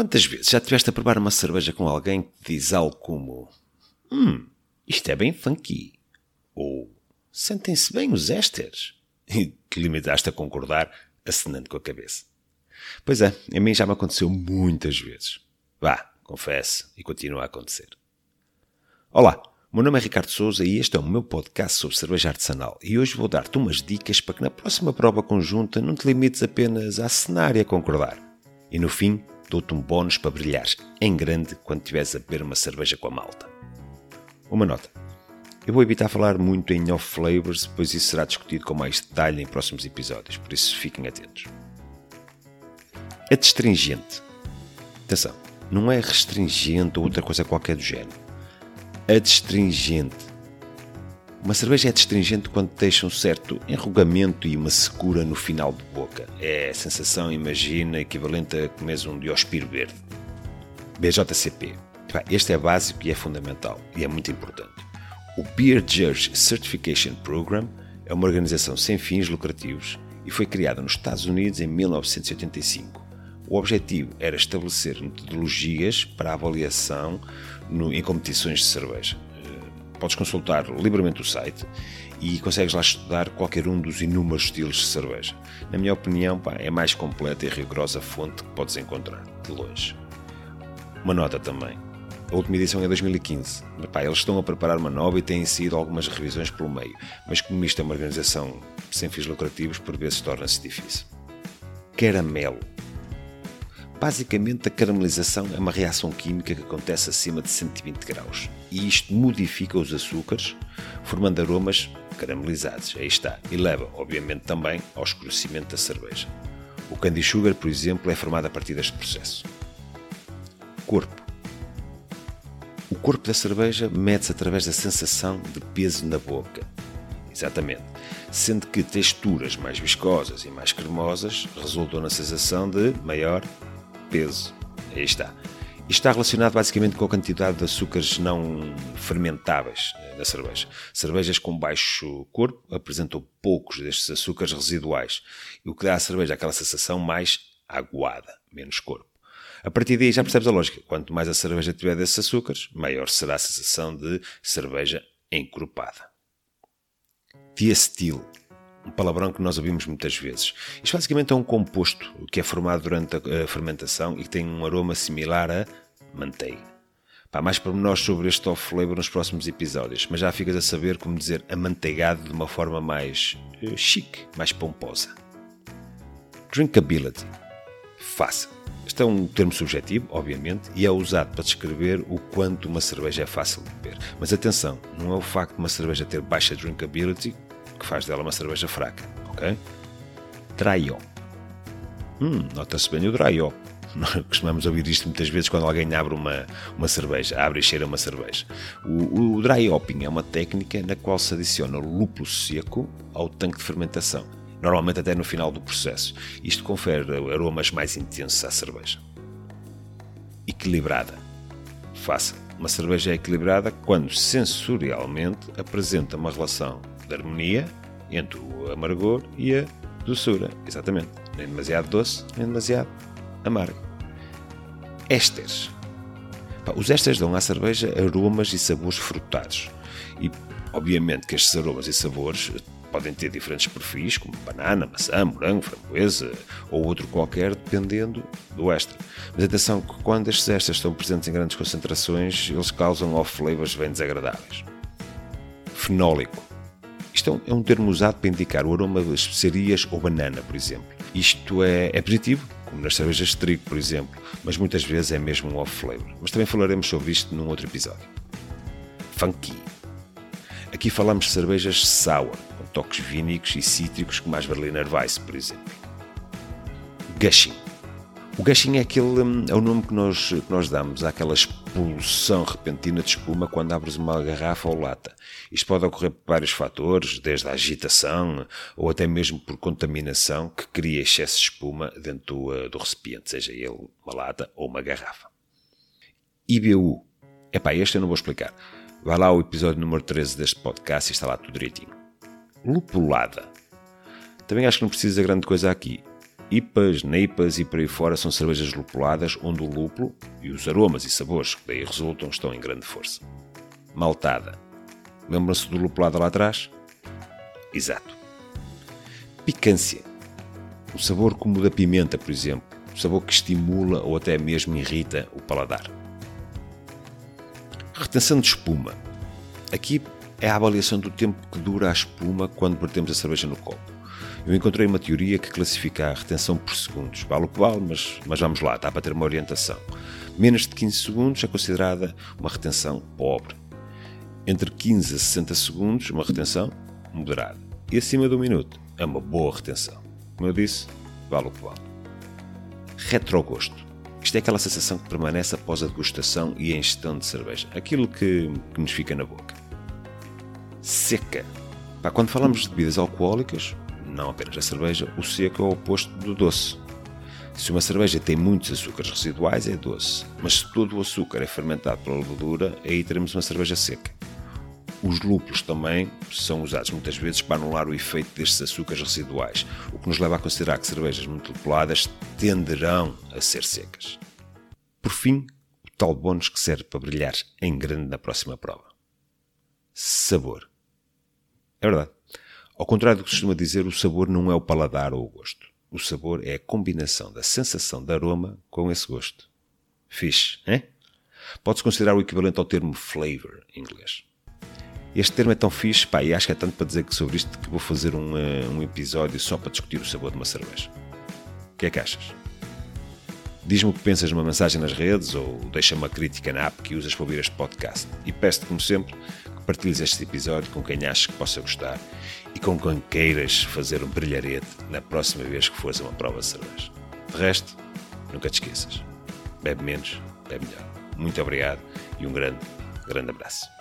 Quantas vezes já tiveste a provar uma cerveja com alguém que diz algo como Hum, isto é bem funky. Ou sentem-se bem os ésteres. E te limitaste a concordar, acenando com a cabeça. Pois é, a mim já me aconteceu muitas vezes. Vá, confesse, e continua a acontecer. Olá, meu nome é Ricardo Souza e este é o meu podcast sobre cerveja artesanal. E hoje vou dar-te umas dicas para que na próxima prova conjunta não te limites apenas a acenar e a concordar. E no fim, dou-te um bónus para brilhares em grande quando estiveres a beber uma cerveja com a malta. Uma nota. Eu vou evitar falar muito em off flavors, pois isso será discutido com mais detalhe em próximos episódios, por isso fiquem atentos. Adstringente. Atenção, não é restringente ou outra coisa qualquer do género. Adstringente. Uma cerveja é adstringente quando deixa um certo enrugamento e uma secura no final de boca. É a sensação, imagina, equivalente a comer um diospiro verde. BJCP. Este é básico e é fundamental, e é muito importante. O Beer Judge Certification Program é uma organização sem fins lucrativos e foi criada nos Estados Unidos em 1985. O objetivo era estabelecer metodologias para avaliação no, em competições de cerveja. Podes consultar livremente o site e consegues lá estudar qualquer um dos inúmeros estilos de cerveja. Na minha opinião, pá, é a mais completa e rigorosa fonte que podes encontrar, de longe. Uma nota também. A última edição é 2015. Epá, eles estão a preparar uma nova e têm sido algumas revisões pelo meio, mas como isto é uma organização sem fins lucrativos, por vezes torna-se difícil. Caramelo. Basicamente, a caramelização é uma reação química que acontece acima de 120 graus e isto modifica os açúcares, formando aromas caramelizados. Aí está. E leva, obviamente, também ao escurecimento da cerveja. O candy sugar, por exemplo, é formado a partir deste processo. Corpo. O corpo da cerveja mede-se através da sensação de peso na boca. Exatamente. Sendo que texturas mais viscosas e mais cremosas resultam na sensação de maior peso. Aí está. Está relacionado basicamente com a quantidade de açúcares não fermentáveis na cerveja. Cervejas com baixo corpo apresentam poucos destes açúcares residuais, o que dá à cerveja aquela sensação mais aguada, menos corpo. A partir daí já percebes a lógica. Quanto mais a cerveja tiver desses açúcares, maior será a sensação de cerveja encorpada. Diacetil, um palavrão que nós ouvimos muitas vezes. Isto basicamente é um composto que é formado durante a fermentação e que tem um aroma similar a manteiga. Pá, mais pormenores sobre este off flavor nos próximos episódios, mas já ficas a saber como dizer amanteigado de uma forma mais uh, chique, mais pomposa. Drinkability. Fácil. Este é um termo subjetivo, obviamente, e é usado para descrever o quanto uma cerveja é fácil de beber. Mas atenção, não é o facto de uma cerveja ter baixa drinkability que faz dela uma cerveja fraca, ok? Dry hop. Hum, nota-se bem o dry hop. Costumamos ouvir isto muitas vezes quando alguém abre uma, uma cerveja, abre e cheira uma cerveja. O, o dry hopping é uma técnica na qual se adiciona lúpulo seco ao tanque de fermentação normalmente até no final do processo. Isto confere aromas mais intensos à cerveja. Equilibrada. Fácil. Uma cerveja é equilibrada quando sensorialmente apresenta uma relação de harmonia entre o amargor e a doçura. Exatamente. Nem demasiado doce, nem demasiado amargo. Ésteres. Os ésteres dão à cerveja aromas e sabores frutados. E, obviamente, que estes aromas e sabores podem ter diferentes perfis, como banana, maçã, morango, framboesa ou outro qualquer, dependendo do extra. Mas atenção que quando estes extras estão presentes em grandes concentrações, eles causam off-flavors bem desagradáveis. Fenólico. Isto é um termo usado para indicar o aroma de especiarias ou banana, por exemplo. Isto é, é positivo, como nas cervejas de trigo, por exemplo, mas muitas vezes é mesmo um off-flavor. Mas também falaremos sobre isto num outro episódio. Funky. Aqui falamos de cervejas sour, com toques vínicos e cítricos como as Berliner Weiss, por exemplo. Gushing. O gushing é, aquele, hum, é o nome que nós, que nós damos àquela expulsão repentina de espuma quando abres uma garrafa ou lata. Isto pode ocorrer por vários fatores, desde a agitação ou até mesmo por contaminação que cria excesso de espuma dentro do, uh, do recipiente, seja ele uma lata ou uma garrafa. IBU. Epá, este eu não vou explicar. Vá lá ao episódio número 13 deste podcast e está lá tudo direitinho. Lupulada. Também acho que não precisa grande coisa aqui. IPAs, NEIPAs e por aí fora são cervejas lupuladas onde o lúpulo e os aromas e sabores que daí resultam estão em grande força. Maltada. Lembram-se do lupulado lá atrás? Exato. Picância. Um sabor como o da pimenta, por exemplo. Um sabor que estimula ou até mesmo irrita o paladar. Retenção de espuma. Aqui é a avaliação do tempo que dura a espuma quando vertemos a cerveja no copo. Eu encontrei uma teoria que classifica a retenção por segundos. Vale o que vale, mas, mas vamos lá, dá para ter uma orientação. Menos de 15 segundos é considerada uma retenção pobre. Entre 15 a 60 segundos, uma retenção moderada. E acima de um minuto, é uma boa retenção. Como eu disse, vale o que vale. Retrogosto. Isto é aquela sensação que permanece após a degustação e a ingestão de cerveja. Aquilo que, que nos fica na boca. Seca. Quando falamos de bebidas alcoólicas, não apenas a cerveja, o seco é o oposto do doce. Se uma cerveja tem muitos açúcares residuais, é doce. Mas se todo o açúcar é fermentado pela levedura, aí teremos uma cerveja seca. Os lúpulos também são usados muitas vezes para anular o efeito destes açúcares residuais, o que nos leva a considerar que cervejas muito lupuladas tenderão a ser secas. Por fim, o tal bónus que serve para brilhar em grande na próxima prova. Sabor. É verdade. Ao contrário do que costuma dizer, o sabor não é o paladar ou o gosto. O sabor é a combinação da sensação de aroma com esse gosto. Fixe, hein? Pode-se considerar o equivalente ao termo flavor em inglês. Este termo é tão fixe, pá, e acho que é tanto para dizer que sobre isto que vou fazer um, uh, um episódio só para discutir o sabor de uma cerveja. O que é que achas? Diz-me o que pensas numa mensagem nas redes ou deixa uma crítica na app que usas para ouvir este podcast. E peço-te, como sempre, partilhes este episódio com quem achas que possa gostar e com quem queiras fazer um brilharete na próxima vez que fores a uma prova de cerveja. De resto, nunca te esqueças. Bebe menos, bebe melhor. Muito obrigado e um grande, grande abraço.